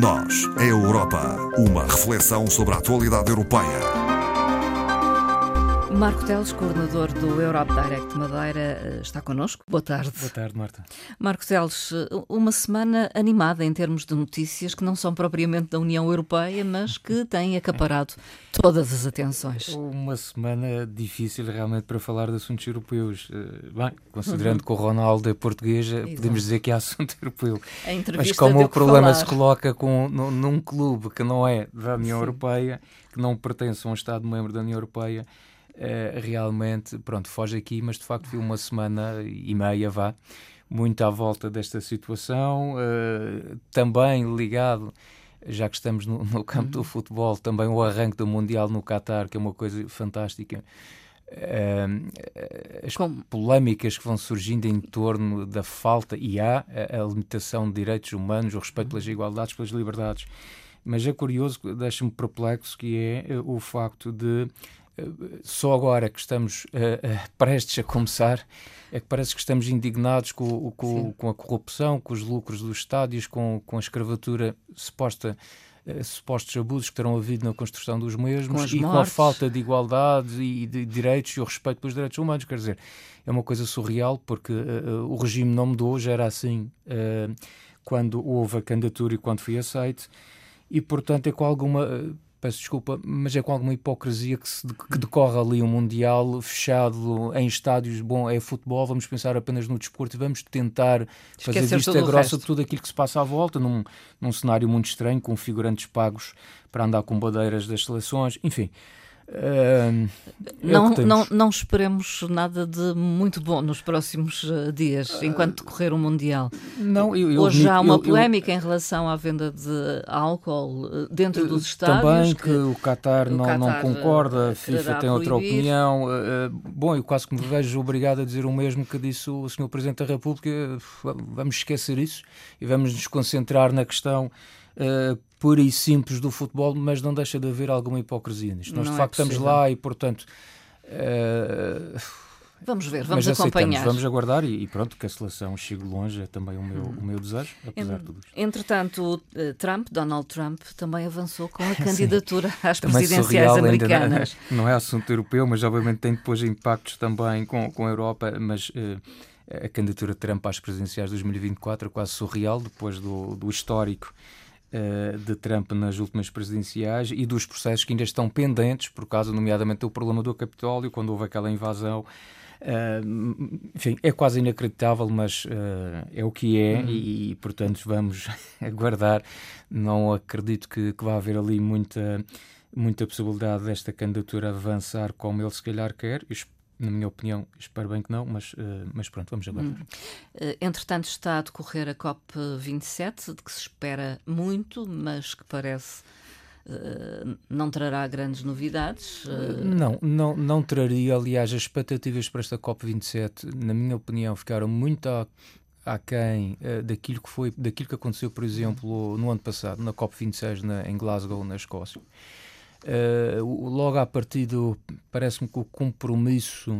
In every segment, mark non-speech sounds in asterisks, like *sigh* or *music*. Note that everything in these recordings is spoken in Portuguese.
Nós, a Europa. Uma reflexão sobre a atualidade europeia. Marco Teles, coordenador do Europe Direct Madeira, eh, está connosco. Boa tarde. Boa tarde, Marta. Marco Teles, eh, uma semana animada em termos de notícias que não são propriamente da União Europeia, mas que *laughs* têm acaparado todas as atenções. Uma semana difícil realmente para falar de assuntos europeus. Eh, bem, considerando uhum. que o Ronaldo é português, Exato. podemos dizer que é *laughs* assunto europeu. mas como o problema falar. se coloca com, num, num clube que não é da União Sim. Europeia, que não pertence a um Estado-membro da União Europeia, uh, realmente, pronto, foge aqui, mas de facto foi uma semana e meia, vá, muito à volta desta situação, uh, também ligado já que estamos no, no campo do uhum. futebol, também o arranque do Mundial no Qatar, que é uma coisa fantástica. Uh, as Como? polémicas que vão surgindo em torno da falta, e há a, a limitação de direitos humanos, o respeito pelas uhum. igualdades, pelas liberdades. Mas é curioso, deixa-me perplexo, que é o facto de só agora que estamos uh, uh, prestes a começar é que parece que estamos indignados com, com, com, a corrupção, com os lucros dos estádios, com, com a escravatura suposta, uh, supostos abusos que terão havido na construção dos mesmos com e com a falta de igualdade e de direitos e o respeito pelos direitos humanos. Quer dizer, é uma coisa surreal porque o regime não mudou, já era assim quando houve a candidatura e quando foi aceito e, portanto, é com alguma peço desculpa, mas é com alguma hipocrisia que, se, que decorre ali um Mundial fechado em estádios, bom, é futebol, vamos pensar apenas no desporto e vamos tentar fazer Esquecer vista grossa de tudo aquilo que se passa à volta, num, num cenário muito estranho, com figurantes pagos para andar com bandeiras das seleções, enfim. Uh, não, não, não esperemos nada de muito bom nos próximos uh, dias, uh, enquanto decorrer o Mundial. Não, eu, eu, Hoje há uma polémica em relação à venda de álcool eh, dentro dos estádios. Também que, que o Qatar não, Qatar não concorda, a FIFA tem outra opinião. bom, eu quase que me vejo obrigado a dizer o mesmo que disse o Sr. Presidente da República. Vamos esquecer isso e vamos nos concentrar na questão uh, pura e simples do futebol, mas não deixa de haver alguma hipocrisia nisto. Nós, não de facto, é estamos lá e, portanto. Uh, Vamos ver, vamos acompanhar. Vamos aguardar e, e, pronto, que a seleção chegue longe é também o meu, o meu desejo, apesar de tudo isto. Entretanto, eh, Trump, Donald Trump, também avançou com a *laughs* candidatura às presidenciais americanas. Não *laughs* é, não é, assunto europeu, mas obviamente tem depois impactos também com, com a Europa, mas... A candidatura de Trump às presidenciais de 2024 é quase surreal, depois do, do histórico de Trump nas últimas presidenciais e dos processos que ainda estão pendentes, por causa, nomeadamente, do problema do Capitólio, quando houve aquela invasão. Uh, enfim, é quase inacreditável, mas uh, é o que é uhum. e, e, portanto, vamos *laughs* aguardar. Não acredito que, que vá haver ali muita, muita possibilidade desta candidatura avançar como ele se calhar quer na minha opinião, espero bem que não, mas, uh, mas pronto, vamos aguardar. Hum. Uh, entretanto, está a decorrer a COP27, de que se espera muito, mas que parece uh, não trará grandes novidades. Não, não, não traria. Aliás, as expectativas para esta COP27, na minha opinião, ficaram muito a aquém uh, daquilo que foi daquilo que aconteceu por exemplo no ano passado na COP26 na, em Glasgow na Escócia Uh, logo a partir do. Parece-me que o compromisso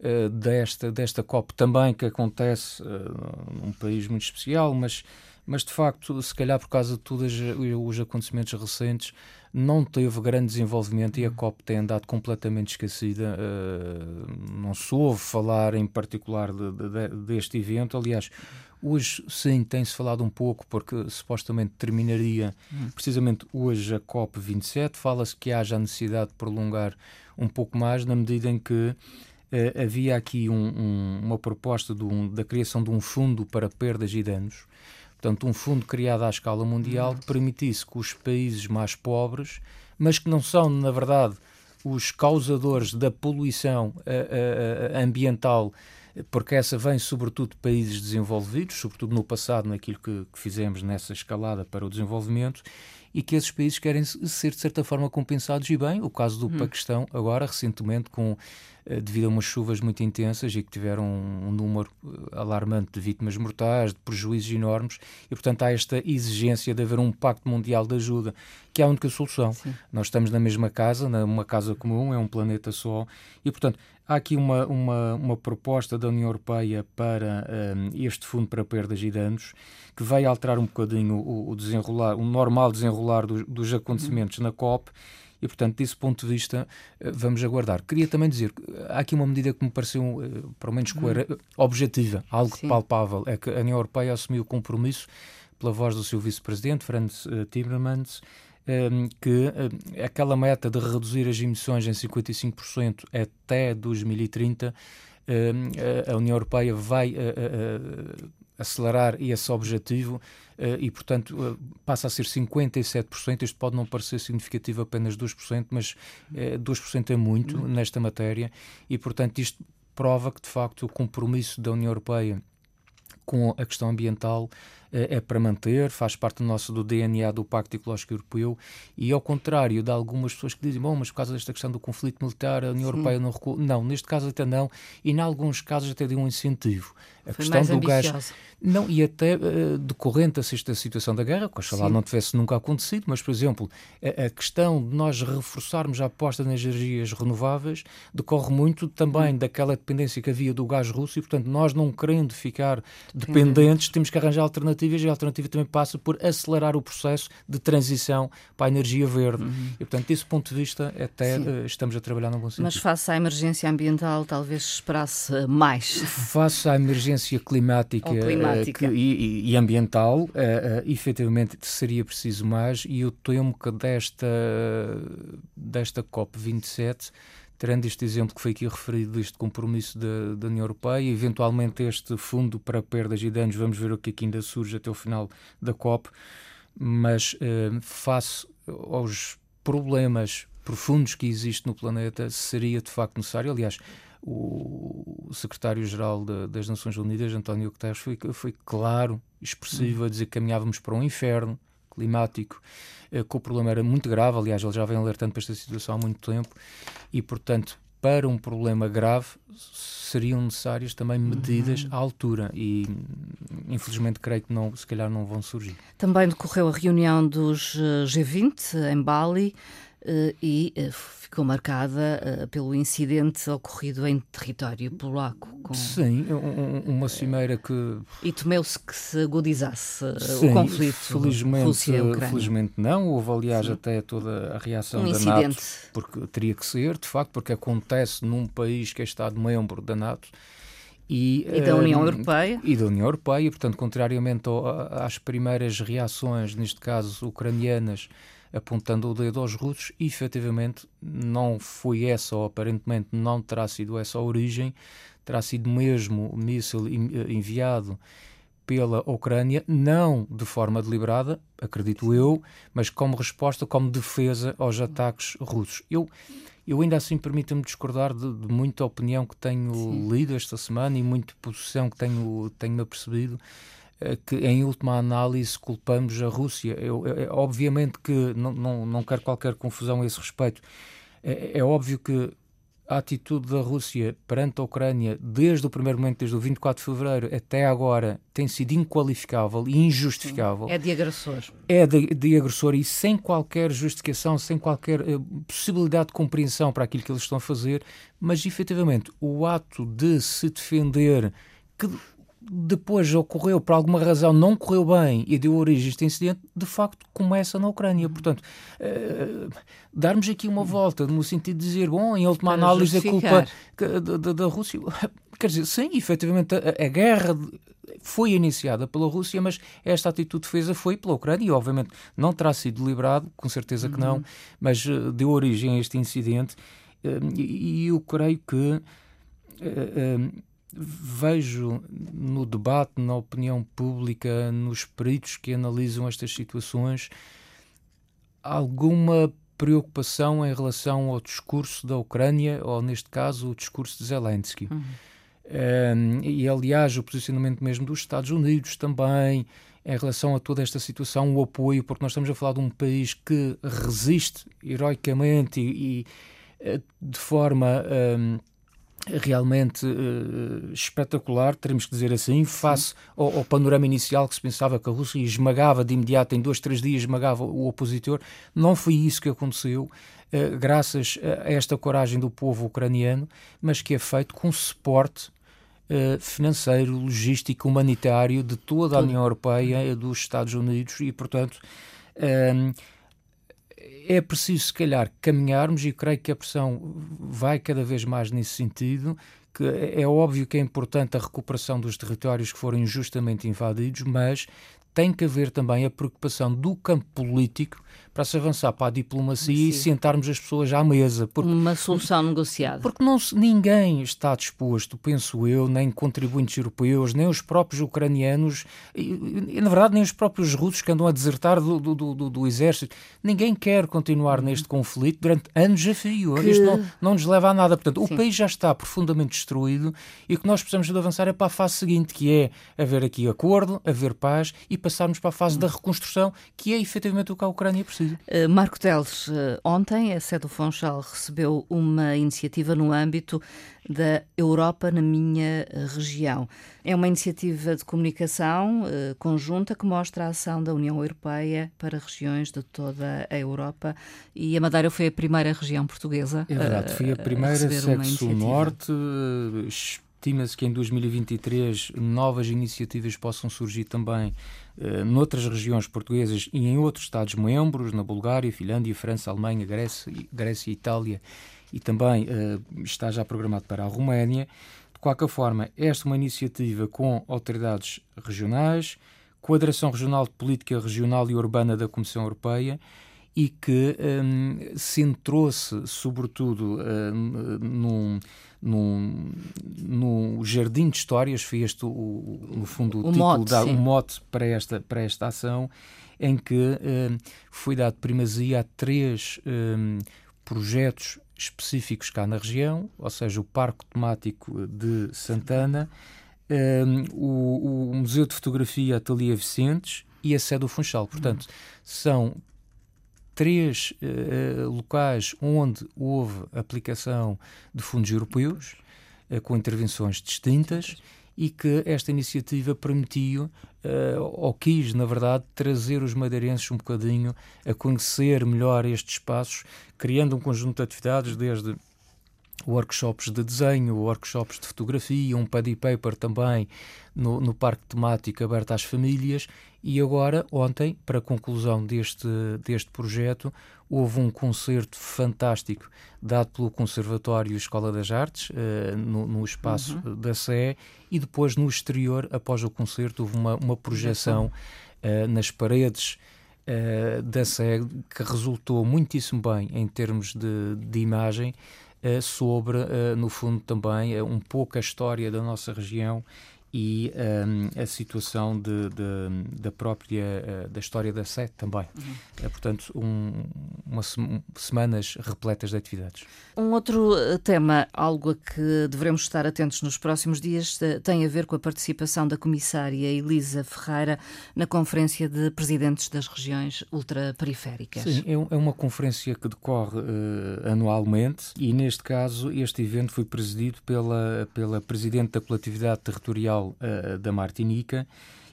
uh, desta, desta COP também, que acontece uh, num país muito especial, mas, mas de facto, se calhar por causa de todos os acontecimentos recentes, não teve grande desenvolvimento e a COP tem andado completamente esquecida. não se ouve falar em particular de, de, deste evento. Aliás, Hoje, sim, tem-se falado um pouco, porque supostamente terminaria hum. precisamente hoje a COP27. Fala-se que haja a necessidade de prolongar um pouco mais, na medida em que eh, havia aqui um, um, uma proposta um, da criação de um fundo para perdas e danos. Portanto, um fundo criado à escala mundial que permitisse que os países mais pobres, mas que não são, na verdade, os causadores da poluição uh, uh, ambiental porque essa vem sobretudo de países desenvolvidos, sobretudo no passado, naquilo que, que fizemos nessa escalada para o desenvolvimento, e que esses países querem ser, de certa forma, compensados e bem. O caso do hum. Paquistão, agora, recentemente, com eh, devido a umas chuvas muito intensas e que tiveram um, um, número eh, alarmante de vítimas mortais, de prejuízos enormes, e portanto há esta exigência de haver um pacto mundial de ajuda, que é a única solução. Sim. Nós estamos na mesma casa, numa casa comum, é um planeta só, e portanto há aqui uma, uma, uma proposta da União Europeia para um, este fundo para perdas e danos que vai alterar um bocadinho o, o desenrolar, o normal desenrolar do, dos acontecimentos uhum. na COP e, portanto, desse ponto de vista, eh, vamos aguardar. Queria também dizer que há aqui uma medida que me pareceu, eh, pelo menos, uhum. objetiva, algo Sim. palpável, é que a União Europeia assumiu o compromisso, pela voz do seu vice-presidente, Franz eh, Timmermans, que aquela meta de reduzir as emissões em 55% até 2030, ehm, a União Europeia vai acelerar esse objetivo eh, e, portanto, eh, passa a ser 57%. Isto pode não parecer significativo apenas 2%, mas 2% eh, é muito nesta matéria e, portanto, isto prova que, de facto, o compromisso da União Europeia com a questão ambiental é para manter, faz parte do nosso do DNA do Pacto Ecológico Europeu e ao contrário de algumas pessoas que dizem, bom, mas por causa desta questão do conflito militar a União Sim. Europeia não recua. Não, neste caso até não e em alguns casos até deu um incentivo. A Foi questão do gás não, e até uh, decorrente desta situação da guerra, que oxalá não tivesse nunca acontecido, mas, por exemplo, a, a, questão de nós reforçarmos a aposta nas energias renováveis decorre muito também hum. daquela dependência que havia do gás russo e, portanto, nós não querendo ficar dependentes, temos que arranjar alternativas e a alternativa também passa por acelerar o processo de transição para a energia verde. Uhum. E, portanto, desse ponto de vista, até uh, estamos a trabalhar num bom sentido. Mas face à emergência ambiental, talvez esperasse mais. Face à emergência climática, climática climática. Que, e, e, ambiental, uh, uh, efetivamente seria preciso mais, e eu temo que desta, desta COP27 terando este exemplo que foi aqui referido, deste compromisso da, da, União Europeia, eventualmente este fundo para perdas e danos, vamos ver o que aqui ainda surge até o final da COP, mas uh, face aos problemas profundos que existem no planeta, seria de facto necessário, aliás, o secretário-geral das Nações Unidas, António Guterres, foi, foi claro, expressivo, a dizer que caminhávamos para um inferno climático, eh, que o problema era muito grave. Aliás, ele já vem alertando para esta situação há muito tempo e, portanto, para um problema grave seriam necessárias também medidas uhum. à altura e infelizmente creio que não, se calhar não vão surgir. Também decorreu a reunião dos eh, G20 em Bali. Eh, e eh, ficou marcada eh, pelo incidente ocorrido em território polaco. Com... Sim, uma cimeira que. E temeu-se que se agudizasse Sim, o conflito felizmente, Rússia-Ucrânia. Felizmente não, houve aliás Sim. até toda a reação um da incidente. NATO, porque teria que ser, de facto, porque acontece num país que é Estado-membro da NATO. E, e, da União Europeia. E da União Europeia, portanto, contrariamente às primeiras reações, neste caso ucranianas, apontando o dedo aos russos, e efetivamente não foi essa, ou aparentemente não terá sido essa a origem, terá sido mesmo o míssil eh, enviado pela Ucrânia, não de forma deliberada, acredito eu, mas como resposta, como defesa aos ataques russos. Eu, eu ainda assim permito-me discordar de, de, muita opinião que tenho Sim. lido esta semana e muita posição que tenho, tenho apercebido eh, que em última análise culpamos a Rússia. Eu, eu, obviamente que não, não, não quero qualquer confusão a esse respeito. É, é, óbvio que a atitude da Rússia perante a Ucrânia, desde o primeiro momento, desde o 24 de fevereiro até agora, tem sido inqualificável e injustificável. É de agressor. É de, de agressor e sem qualquer justificação, sem qualquer uh, possibilidade de compreensão para aquilo que eles estão a fazer, mas efetivamente o ato de se defender que depois ocorreu, por alguma razão, não correu bem e deu origem a este incidente, de facto começa na Ucrânia. Portanto, uh, darmos aqui uma volta no sentido de dizer, bom, em última Para análise, a culpa da, da, da, Rússia. *laughs* Quer dizer, sim, efetivamente, a, a, guerra foi iniciada pela Rússia, mas esta atitude de defesa foi pela Ucrânia e, obviamente, não terá sido deliberado, com certeza que não, uhum. mas uh, deu origem a este incidente. Uh, e, e eu creio que vejo no debate, na opinião pública, nos peritos que analisam estas situações, alguma preocupação em relação ao discurso da Ucrânia, ou neste caso o discurso de Zelensky. Uhum. Um, e aliás, o posicionamento mesmo dos Estados Unidos também, em relação a toda esta situação, o apoio, porque nós estamos a falar de um país que resiste heroicamente e, e eh, de forma. Um, realmente uh, espetacular, teremos que dizer assim, face ao, ao, panorama inicial que se pensava que a Rússia esmagava de imediato, em dois, três dias, esmagava o opositor. Não foi isso que aconteceu, uh, graças a esta coragem do povo ucraniano, mas que é feito com suporte uh, financeiro, logístico, humanitário de toda a União Europeia, dos Estados Unidos e, portanto é preciso, se calhar, caminharmos e creio que a pressão vai cada vez mais nesse sentido. Que é óbvio que é importante a recuperação dos territórios que foram injustamente invadidos, mas tem que haver também a preocupação do campo político para se avançar para a diplomacia Sim. e sentarmos as pessoas à mesa. Porque, Uma solução negociada. Porque não, ninguém está disposto, penso eu, nem contribuintes europeus, nem os próprios ucranianos, e, e na verdade nem os próprios russos que andam a desertar do, do, do, do exército. Ninguém quer continuar neste conflito durante anos a fio. Que... Isto não, não nos leva a nada. Portanto, Sim. o país já está profundamente destruído e o que nós precisamos de avançar é para a fase seguinte, que é haver aqui acordo, haver paz e passarmos para a fase da reconstrução, que é efetivamente o que a Ucrânia precisa. Uh, Marco Teles, uh, ontem a sede do Funchal recebeu uma iniciativa no âmbito da Europa na minha eh, região. É uma iniciativa de comunicação conjunta que mostra a ação da União Europeia para regiões de toda a Europa e a Madeira foi a primeira região portuguesa. É verdade, foi a primeira sexo norte. Estima-se que em 2023 novas iniciativas possam surgir também uh, noutras regiões portuguesas e em outros Estados-membros, na Bulgária, Finlândia, França, Alemanha, Grécia, Grécia Itália, e também uh, está já programado para a Roménia. De qualquer forma, esta é uma iniciativa com autoridades regionais, Coadração Regional de Política Regional e Urbana da Comissão Europeia e que um, centrou-se, sobretudo, um, num no, no Jardim de Histórias, foi este, o, no fundo, o, o título, mote, da, o mote para esta, para esta ação, em que uh, foi dado primazia a três um, projetos específicos cá na região, ou seja, o Parque Temático de Santana, um, o, o, Museu de Fotografia Ateliê Vicentes e a sede do Funchal. Portanto, são três uh, locais onde houve aplicação de fundos europeus, uh, com intervenções distintas, e que esta iniciativa permitiu, uh, ou quis, na verdade, trazer os madeirenses um bocadinho a conhecer melhor estes espaços, criando um conjunto de atividades, desde workshops de desenho, workshops de fotografia, um paddy paper também no, no parque temático aberto às famílias e agora, ontem, para a conclusão deste, deste projeto, houve um concerto fantástico dado pelo Conservatório Escola das Artes, uh, no, no, espaço uhum. da Sé, e depois no exterior, após o concerto, houve uma, uma projeção uh, nas paredes uh, da Sé que resultou muitíssimo bem em termos de, de imagem. Sobre, no fundo, também um pouco a história da nossa região e um, a situação de, de, da própria uh, da história da Sé também. Uhum. É, portanto, um, uma semanas repletas de atividades. Um outro eh, tema, algo a que devemos estar atentos nos próximos dias, tem a ver com a participação da comissária Elisa Ferreira na Conferência de Presidentes das Regiões Ultraperiféricas. Sim, é, é uma conferência que decorre uh, anualmente e, neste caso, este evento foi presidido pela, pela Presidente da Coletividade Territorial uh, da Martinica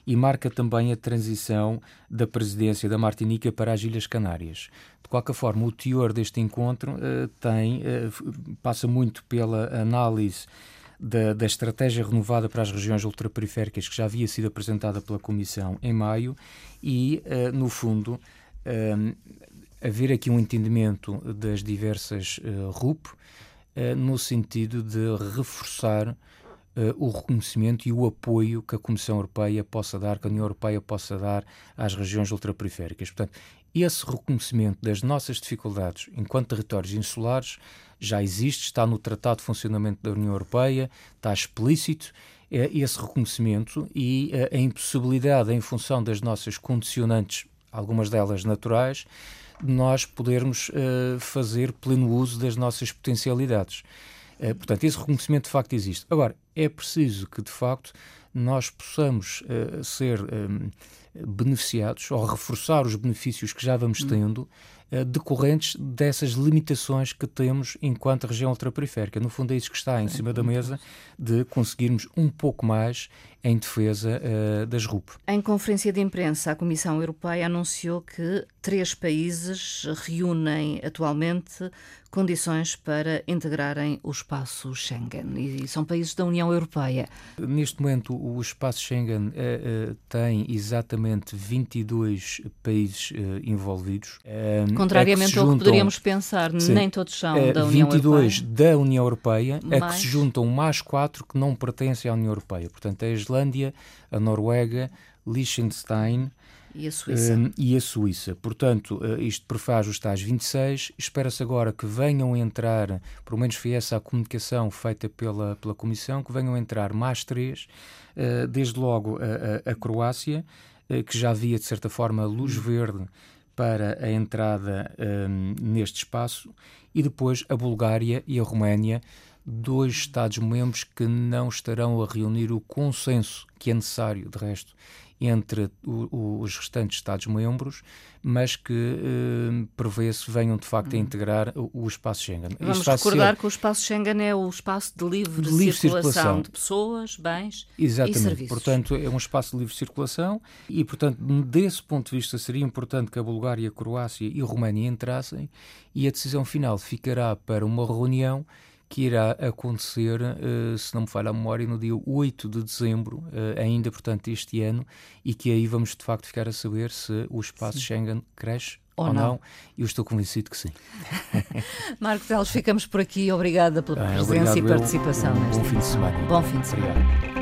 e marca também a transição da presidência da Martinica para as Ilhas Canárias. De qualquer forma, o teor deste encontro uh, tem, uh, passa muito pela análise da, da, estratégia renovada para as regiões ultraperiféricas que já havia sido apresentada pela Comissão em maio e, uh, no fundo, haver aqui um entendimento das diversas RUP no sentido de reforçar uh, o reconhecimento e o apoio que a Comissão Europeia possa dar, que a União Europeia possa dar às regiões ultraperiféricas. Portanto, esse reconhecimento das nossas dificuldades enquanto territórios insulares já existe, está no Tratado de Funcionamento da União Europeia, está explícito é, esse reconhecimento e uh, a impossibilidade, em função das nossas condicionantes, algumas delas naturais, de nós podermos uh, fazer pleno uso das nossas potencialidades. Uh, portanto, esse reconhecimento de facto existe. Agora, é preciso que, de facto, nós possamos uh, ser um, beneficiados ou reforçar os benefícios que já vamos hum. tendo eh, decorrentes dessas limitações que temos enquanto região ultraperiférica. No fundo, é isso que está em cima da mesa de conseguirmos um pouco mais em defesa uh, das RUP. Em conferência de imprensa, a Comissão Europeia anunciou que três países reúnem atualmente condições para integrarem o espaço Schengen e são países da União Europeia. Neste momento, o espaço Schengen uh, uh, tem exatamente 22 países envolvidos. Contrariamente juntam, ao que poderíamos pensar, sim, nem todos são da União 22 Europeia. da União Europeia, mais... é que se juntam mais quatro que não pertencem à União Europeia. Portanto, é a Islândia, a Noruega, Liechtenstein, e a Suíça. Um, e a Suíça. Portanto, isto prefaz os tais 26. Espera-se agora que venham entrar, pelo menos foi essa a comunicação feita pela, pela Comissão, que venham entrar mais três, uh, desde logo a, a, a Croácia, que já havia, de certa forma, luz verde para a entrada um, neste espaço, e depois a Bulgária e a Roménia, dois Estados-membros que não estarão a reunir o consenso que é necessário, de resto, entre o, os restantes Estados-membros, mas que eh, prevê-se venham de facto a hum. integrar o, o espaço Schengen. Vamos recordar ser... que o espaço Schengen é o espaço de livre, de livre circulação, circulação, de pessoas, bens Exatamente. e serviços. Portanto, é um espaço de livre circulação e, portanto, desse ponto de vista seria importante que a Bulgária, a Croácia e a Roménia entrassem e a decisão final ficará para uma reunião que irá acontecer, uh, se não me falha a memória, no dia 8 de dezembro, uh, ainda, portanto, este ano, e que aí vamos de facto ficar a saber se o espaço sim. Schengen cresce ou, ou não. não. Eu estou convencido que sim. *laughs* Marco Teles, ficamos por aqui. Obrigada pela presença e participação. Um bom fim de semana. Bom fim de semana. Obrigado.